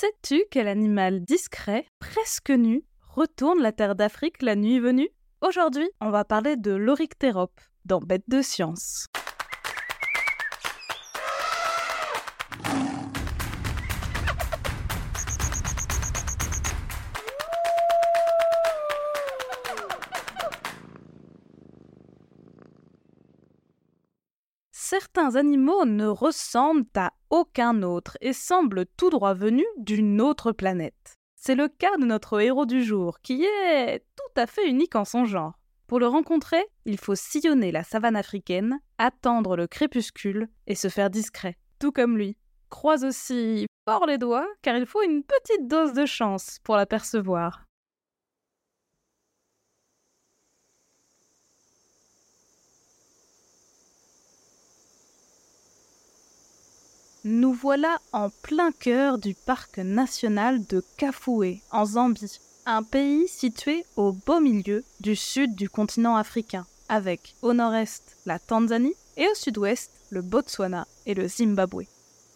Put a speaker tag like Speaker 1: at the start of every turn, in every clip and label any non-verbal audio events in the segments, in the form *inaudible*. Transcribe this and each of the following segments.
Speaker 1: Sais-tu quel animal discret, presque nu, retourne la terre d'Afrique la nuit venue? Aujourd'hui, on va parler de l'Oryctérope dans Bête de science. certains animaux ne ressemblent à aucun autre et semblent tout droit venus d'une autre planète. C'est le cas de notre héros du jour, qui est tout à fait unique en son genre. Pour le rencontrer, il faut sillonner la savane africaine, attendre le crépuscule et se faire discret, tout comme lui. Croise aussi fort les doigts, car il faut une petite dose de chance pour l'apercevoir. Nous voilà en plein cœur du parc national de Kafoué, en Zambie, un pays situé au beau milieu du sud du continent africain, avec au nord-est la Tanzanie et au sud-ouest le Botswana et le Zimbabwe.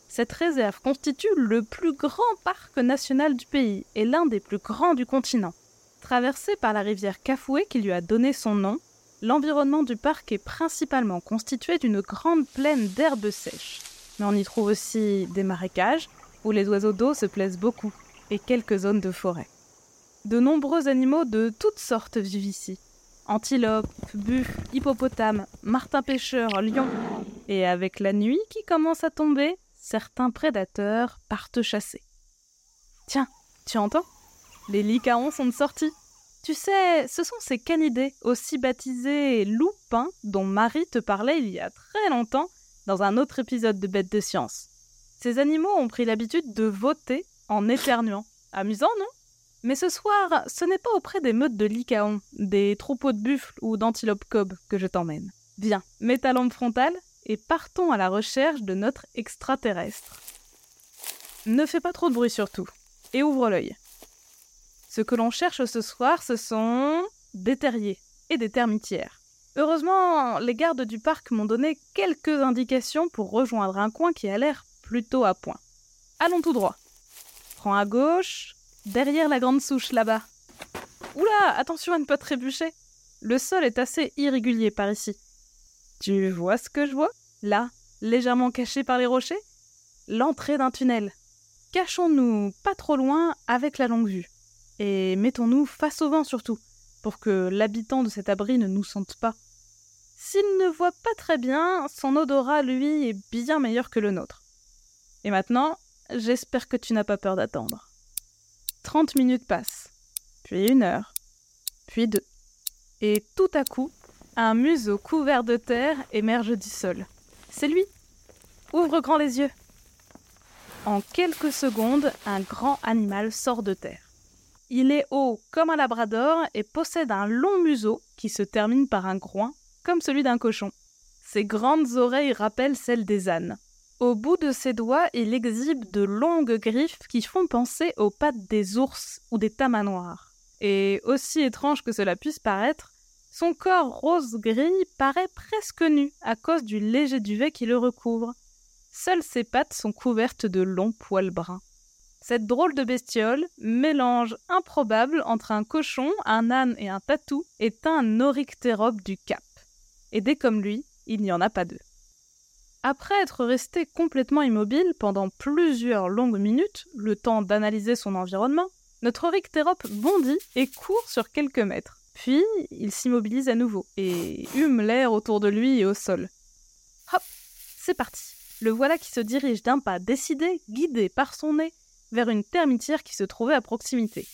Speaker 1: Cette réserve constitue le plus grand parc national du pays et l'un des plus grands du continent. Traversé par la rivière Kafoué qui lui a donné son nom, l'environnement du parc est principalement constitué d'une grande plaine d'herbes sèches mais on y trouve aussi des marécages où les oiseaux d'eau se plaisent beaucoup et quelques zones de forêt. De nombreux animaux de toutes sortes vivent ici. Antilopes, buffles, hippopotames, martins-pêcheurs, lions. Et avec la nuit qui commence à tomber, certains prédateurs partent chasser. Tiens, tu entends? Les lycaons sont de sortie. Tu sais, ce sont ces canidés, aussi baptisés loupins, dont Marie te parlait il y a très longtemps dans un autre épisode de Bêtes de science. Ces animaux ont pris l'habitude de voter en éternuant. Amusant, non? Mais ce soir, ce n'est pas auprès des meutes de lycaons, des troupeaux de buffles ou d'antilopes cob que je t'emmène. Viens, mets ta lampe frontale et partons à la recherche de notre extraterrestre. Ne fais pas trop de bruit surtout, et ouvre l'œil. Ce que l'on cherche ce soir, ce sont des terriers et des termitières. Heureusement, les gardes du parc m'ont donné quelques indications pour rejoindre un coin qui a l'air plutôt à point. Allons tout droit. Prends à gauche, derrière la grande souche là-bas. Oula, attention à ne pas trébucher. Le sol est assez irrégulier par ici. Tu vois ce que je vois? Là, légèrement caché par les rochers? L'entrée d'un tunnel. Cachons-nous pas trop loin avec la longue vue. Et mettons-nous face au vent surtout, pour que l'habitant de cet abri ne nous sente pas. S'il ne voit pas très bien, son odorat, lui, est bien meilleur que le nôtre. Et maintenant, j'espère que tu n'as pas peur d'attendre. Trente minutes passent, puis une heure, puis deux. Et tout à coup, un museau couvert de terre émerge du sol. C'est lui. Ouvre grand les yeux. En quelques secondes, un grand animal sort de terre. Il est haut comme un labrador et possède un long museau qui se termine par un groin comme celui d'un cochon. Ses grandes oreilles rappellent celles des ânes. Au bout de ses doigts, il exhibe de longues griffes qui font penser aux pattes des ours ou des tamanoirs. Et aussi étrange que cela puisse paraître, son corps rose-gris paraît presque nu à cause du léger duvet qui le recouvre. Seules ses pattes sont couvertes de longs poils bruns. Cette drôle de bestiole, mélange improbable entre un cochon, un âne et un tatou, est un oryctérope du Cap et dès comme lui, il n'y en a pas deux. Après être resté complètement immobile pendant plusieurs longues minutes, le temps d'analyser son environnement, notre Oryctérope bondit et court sur quelques mètres. Puis, il s'immobilise à nouveau et hume l'air autour de lui et au sol. Hop, c'est parti. Le voilà qui se dirige d'un pas décidé, guidé par son nez, vers une termitière qui se trouvait à proximité.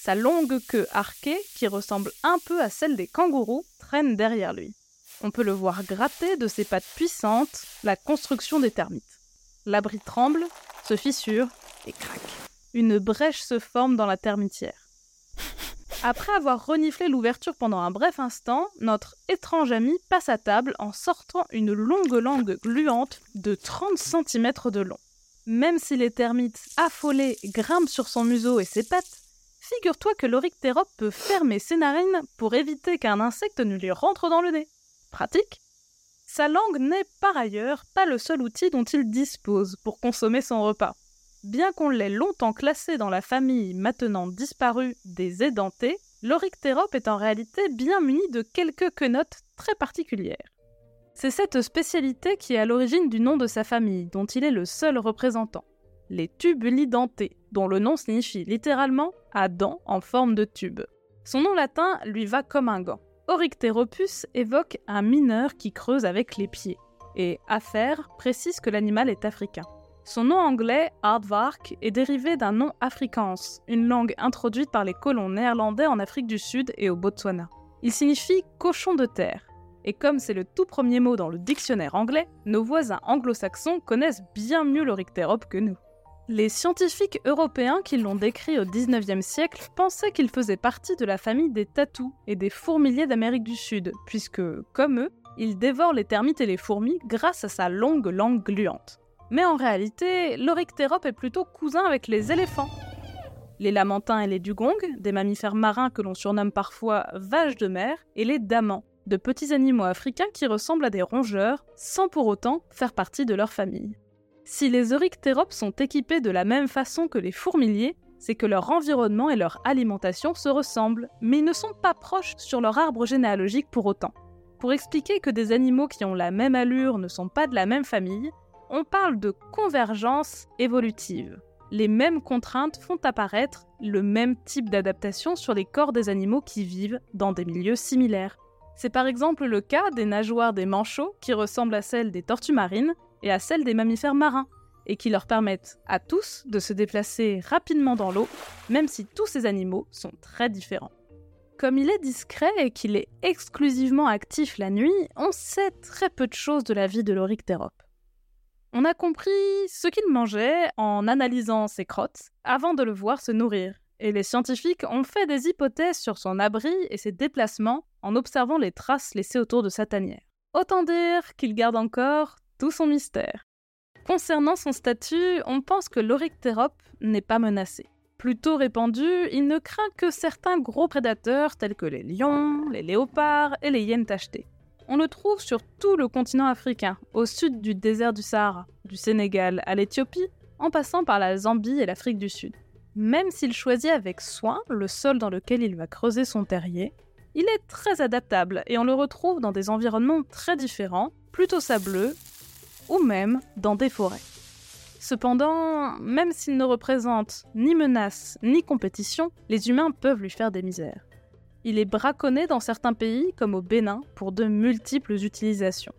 Speaker 1: Sa longue queue arquée, qui ressemble un peu à celle des kangourous, traîne derrière lui. On peut le voir gratter de ses pattes puissantes la construction des termites. L'abri tremble, se fissure et craque. Une brèche se forme dans la termitière. Après avoir reniflé l'ouverture pendant un bref instant, notre étrange ami passe à table en sortant une longue langue gluante de 30 cm de long. Même si les termites affolés grimpent sur son museau et ses pattes, figure-toi que l'oryctérope peut fermer ses narines pour éviter qu'un insecte ne lui rentre dans le nez. Pratique. Sa langue n'est par ailleurs pas le seul outil dont il dispose pour consommer son repas. Bien qu'on l'ait longtemps classé dans la famille maintenant disparue des édentés, l'Oryctérope est en réalité bien muni de quelques quenottes très particulières. C'est cette spécialité qui est à l'origine du nom de sa famille, dont il est le seul représentant. Les tubulidentés, dont le nom signifie littéralement à dents en forme de tube. Son nom latin lui va comme un gant. Orycteropus évoque un mineur qui creuse avec les pieds, et affaire précise que l'animal est africain. Son nom anglais, aardvark, est dérivé d'un nom afrikaans, une langue introduite par les colons néerlandais en Afrique du Sud et au Botswana. Il signifie cochon de terre, et comme c'est le tout premier mot dans le dictionnaire anglais, nos voisins anglo-saxons connaissent bien mieux l'Oryctérope que nous. Les scientifiques européens qui l'ont décrit au XIXe siècle pensaient qu'il faisait partie de la famille des tatous et des fourmiliers d'Amérique du Sud, puisque, comme eux, il dévore les termites et les fourmis grâce à sa longue langue gluante. Mais en réalité, l'Oryctérope est plutôt cousin avec les éléphants. Les lamantins et les dugongs, des mammifères marins que l'on surnomme parfois vaches de mer, et les damans, de petits animaux africains qui ressemblent à des rongeurs, sans pour autant faire partie de leur famille. Si les Oryctéropes sont équipés de la même façon que les fourmiliers, c'est que leur environnement et leur alimentation se ressemblent, mais ils ne sont pas proches sur leur arbre généalogique pour autant. Pour expliquer que des animaux qui ont la même allure ne sont pas de la même famille, on parle de convergence évolutive. Les mêmes contraintes font apparaître le même type d'adaptation sur les corps des animaux qui vivent dans des milieux similaires. C'est par exemple le cas des nageoires des manchots qui ressemblent à celles des tortues marines et à celles des mammifères marins, et qui leur permettent à tous de se déplacer rapidement dans l'eau, même si tous ces animaux sont très différents. Comme il est discret et qu'il est exclusivement actif la nuit, on sait très peu de choses de la vie de l'Oryctérope. On a compris ce qu'il mangeait en analysant ses crottes avant de le voir se nourrir, et les scientifiques ont fait des hypothèses sur son abri et ses déplacements en observant les traces laissées autour de sa tanière. Autant dire qu'il garde encore tout son mystère. Concernant son statut, on pense que l'Oryctérope n'est pas menacé. Plutôt répandu, il ne craint que certains gros prédateurs tels que les lions, les léopards et les hyènes tachetées. On le trouve sur tout le continent africain, au sud du désert du Sahara, du Sénégal à l'Éthiopie, en passant par la Zambie et l'Afrique du Sud. Même s'il choisit avec soin le sol dans lequel il va creuser son terrier, il est très adaptable et on le retrouve dans des environnements très différents, plutôt sableux, ou même dans des forêts. Cependant, même s'il ne représente ni menace ni compétition, les humains peuvent lui faire des misères. Il est braconné dans certains pays, comme au Bénin, pour de multiples utilisations.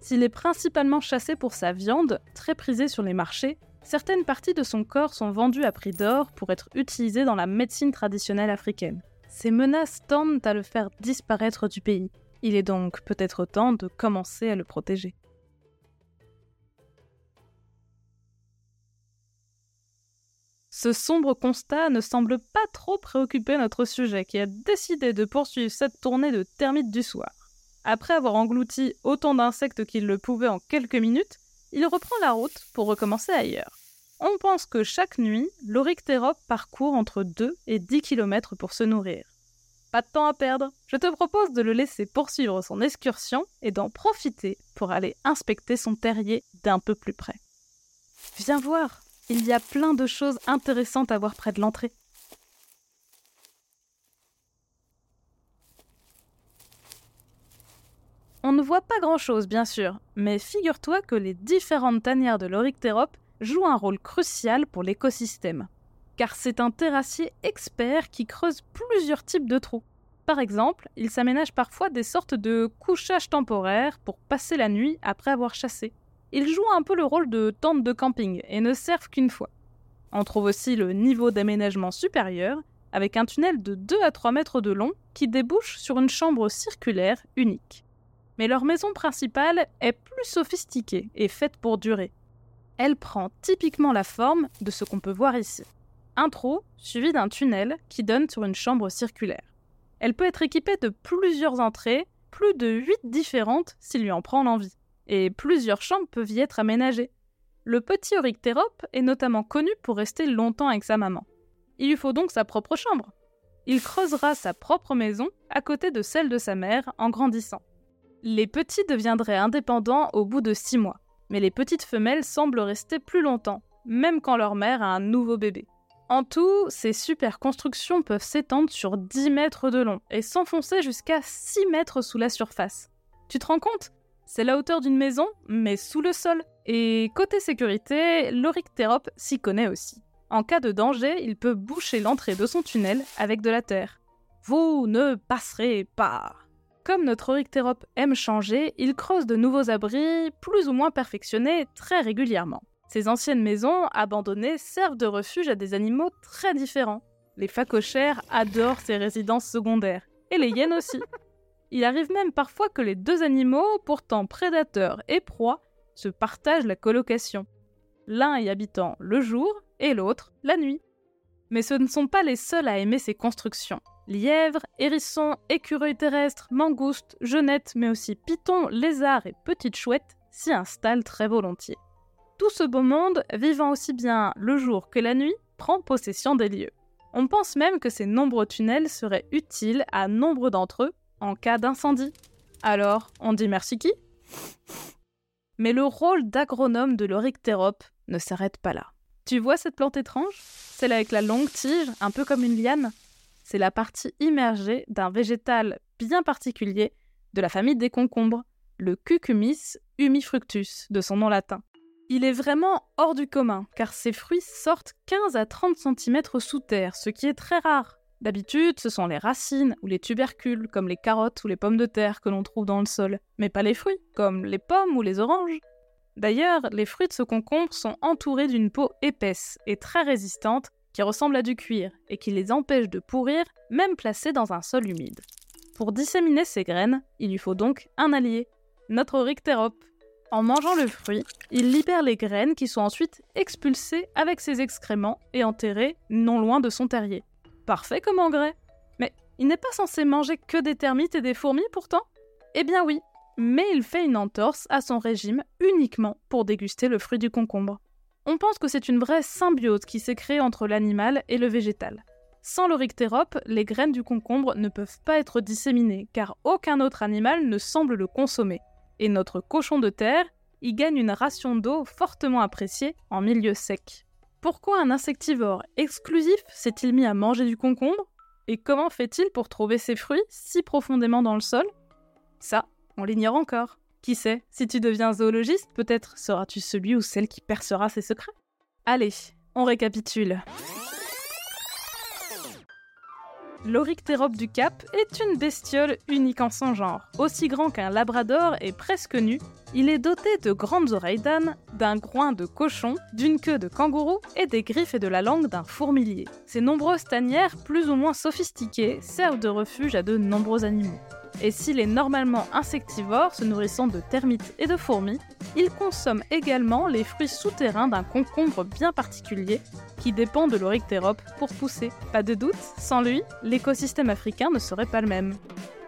Speaker 1: S'il est principalement chassé pour sa viande, très prisée sur les marchés, certaines parties de son corps sont vendues à prix d'or pour être utilisées dans la médecine traditionnelle africaine. Ces menaces tendent à le faire disparaître du pays. Il est donc peut-être temps de commencer à le protéger. Ce sombre constat ne semble pas trop préoccuper notre sujet qui a décidé de poursuivre cette tournée de termites du soir. Après avoir englouti autant d'insectes qu'il le pouvait en quelques minutes, il reprend la route pour recommencer ailleurs. On pense que chaque nuit, l'Oryctérope parcourt entre 2 et 10 km pour se nourrir. Pas de temps à perdre, je te propose de le laisser poursuivre son excursion et d'en profiter pour aller inspecter son terrier d'un peu plus près. Viens voir, il y a plein de choses intéressantes à voir près de l'entrée. On ne voit pas grand-chose, bien sûr, mais figure-toi que les différentes tanières de l'Oryctérope jouent un rôle crucial pour l'écosystème. Car c'est un terrassier expert qui creuse plusieurs types de trous. Par exemple, il s'aménage parfois des sortes de couchages temporaires pour passer la nuit après avoir chassé. Ils jouent un peu le rôle de tente de camping et ne servent qu'une fois. On trouve aussi le niveau d'aménagement supérieur, avec un tunnel de 2 à 3 mètres de long qui débouche sur une chambre circulaire unique. Mais leur maison principale est plus sophistiquée et faite pour durer. Elle prend typiquement la forme de ce qu'on peut voir ici. Un trou suivi d'un tunnel qui donne sur une chambre circulaire. Elle peut être équipée de plusieurs entrées, plus de 8 différentes s'il lui en prend l'envie et plusieurs chambres peuvent y être aménagées. Le petit Oryctérope est notamment connu pour rester longtemps avec sa maman. Il lui faut donc sa propre chambre. Il creusera sa propre maison à côté de celle de sa mère en grandissant. Les petits deviendraient indépendants au bout de six mois, mais les petites femelles semblent rester plus longtemps, même quand leur mère a un nouveau bébé. En tout, ces super constructions peuvent s'étendre sur 10 mètres de long et s'enfoncer jusqu'à 6 mètres sous la surface. Tu te rends compte? C'est la hauteur d'une maison, mais sous le sol. Et côté sécurité, l'Oryctérope s'y connaît aussi. En cas de danger, il peut boucher l'entrée de son tunnel avec de la terre. Vous ne passerez pas. Comme notre Oryctérope aime changer, il creuse de nouveaux abris, plus ou moins perfectionnés, très régulièrement. Ces anciennes maisons abandonnées servent de refuge à des animaux très différents. Les phacochères adorent ces résidences secondaires, et les hyènes aussi. *laughs* Il arrive même parfois que les deux animaux, pourtant prédateurs et proies, se partagent la colocation. L'un y habitant le jour et l'autre la nuit. Mais ce ne sont pas les seuls à aimer ces constructions. Lièvres, hérissons, écureuils terrestres, mangoustes, genettes, mais aussi pitons, lézards et petites chouettes s'y installent très volontiers tout ce beau monde, vivant aussi bien le jour que la nuit, prend possession des lieux. On pense même que ces nombreux tunnels seraient utiles à nombre d'entre eux en cas d'incendie. Alors, on dit merci qui? Mais le rôle d'agronome de l'Oryctérope ne s'arrête pas là. Tu vois cette plante étrange? Celle avec la longue tige, un peu comme une liane? C'est la partie immergée d'un végétal bien particulier de la famille des concombres, le Cucumis humifructus, de son nom latin. Il est vraiment hors du commun, car ces fruits sortent 15 à 30 cm sous terre, ce qui est très rare. D'habitude, ce sont les racines ou les tubercules, comme les carottes ou les pommes de terre que l'on trouve dans le sol, mais pas les fruits, comme les pommes ou les oranges. D'ailleurs, les fruits de ce concombre sont entourés d'une peau épaisse et très résistante qui ressemble à du cuir et qui les empêche de pourrir, même placés dans un sol humide. Pour disséminer ces graines, il lui faut donc un allié, notre Rictérope. En mangeant le fruit, il libère les graines qui sont ensuite expulsées avec ses excréments et enterrées non loin de son terrier. Parfait comme engrais. Mais il n'est pas censé manger que des termites et des fourmis pourtant Eh bien oui, mais il fait une entorse à son régime uniquement pour déguster le fruit du concombre. On pense que c'est une vraie symbiose qui s'est créée entre l'animal et le végétal. Sans l'orictérope, les graines du concombre ne peuvent pas être disséminées car aucun autre animal ne semble le consommer et notre cochon de terre y gagne une ration d'eau fortement appréciée en milieu sec. Pourquoi un insectivore exclusif s'est-il mis à manger du concombre Et comment fait-il pour trouver ses fruits si profondément dans le sol? Ça, on l'ignore encore. Qui sait, si tu deviens zoologiste, peut-être seras-tu celui ou celle qui percera ses secrets? Allez, on récapitule. L'Oryctérope du Cap est une bestiole unique en son genre. Aussi grand qu'un labrador et presque nu, il est doté de grandes oreilles d'âne, d'un groin de cochon, d'une queue de kangourou et des griffes et de la langue d'un fourmilier. Ces nombreuses tanières, plus ou moins sophistiquées, servent de refuge à de nombreux animaux. Et s'il est normalement insectivore, se nourrissant de termites et de fourmis, il consomme également les fruits souterrains d'un concombre bien particulier qui dépend de l'Oryctérope pour pousser. Pas de doute, sans lui, l'écosystème africain ne serait pas le même.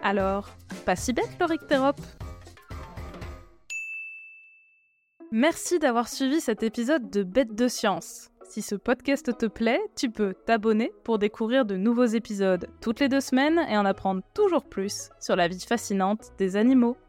Speaker 1: Alors, pas si bête l'Oryctérope Merci d'avoir suivi cet épisode de Bête de Science. Si ce podcast te plaît, tu peux t'abonner pour découvrir de nouveaux épisodes toutes les deux semaines et en apprendre toujours plus sur la vie fascinante des animaux.